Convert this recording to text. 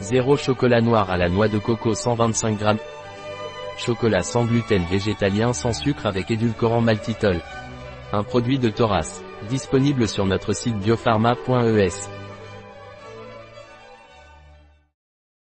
0 chocolat noir à la noix de coco 125 g. Chocolat sans gluten végétalien sans sucre avec édulcorant maltitol. Un produit de Thoras. Disponible sur notre site biopharma.es.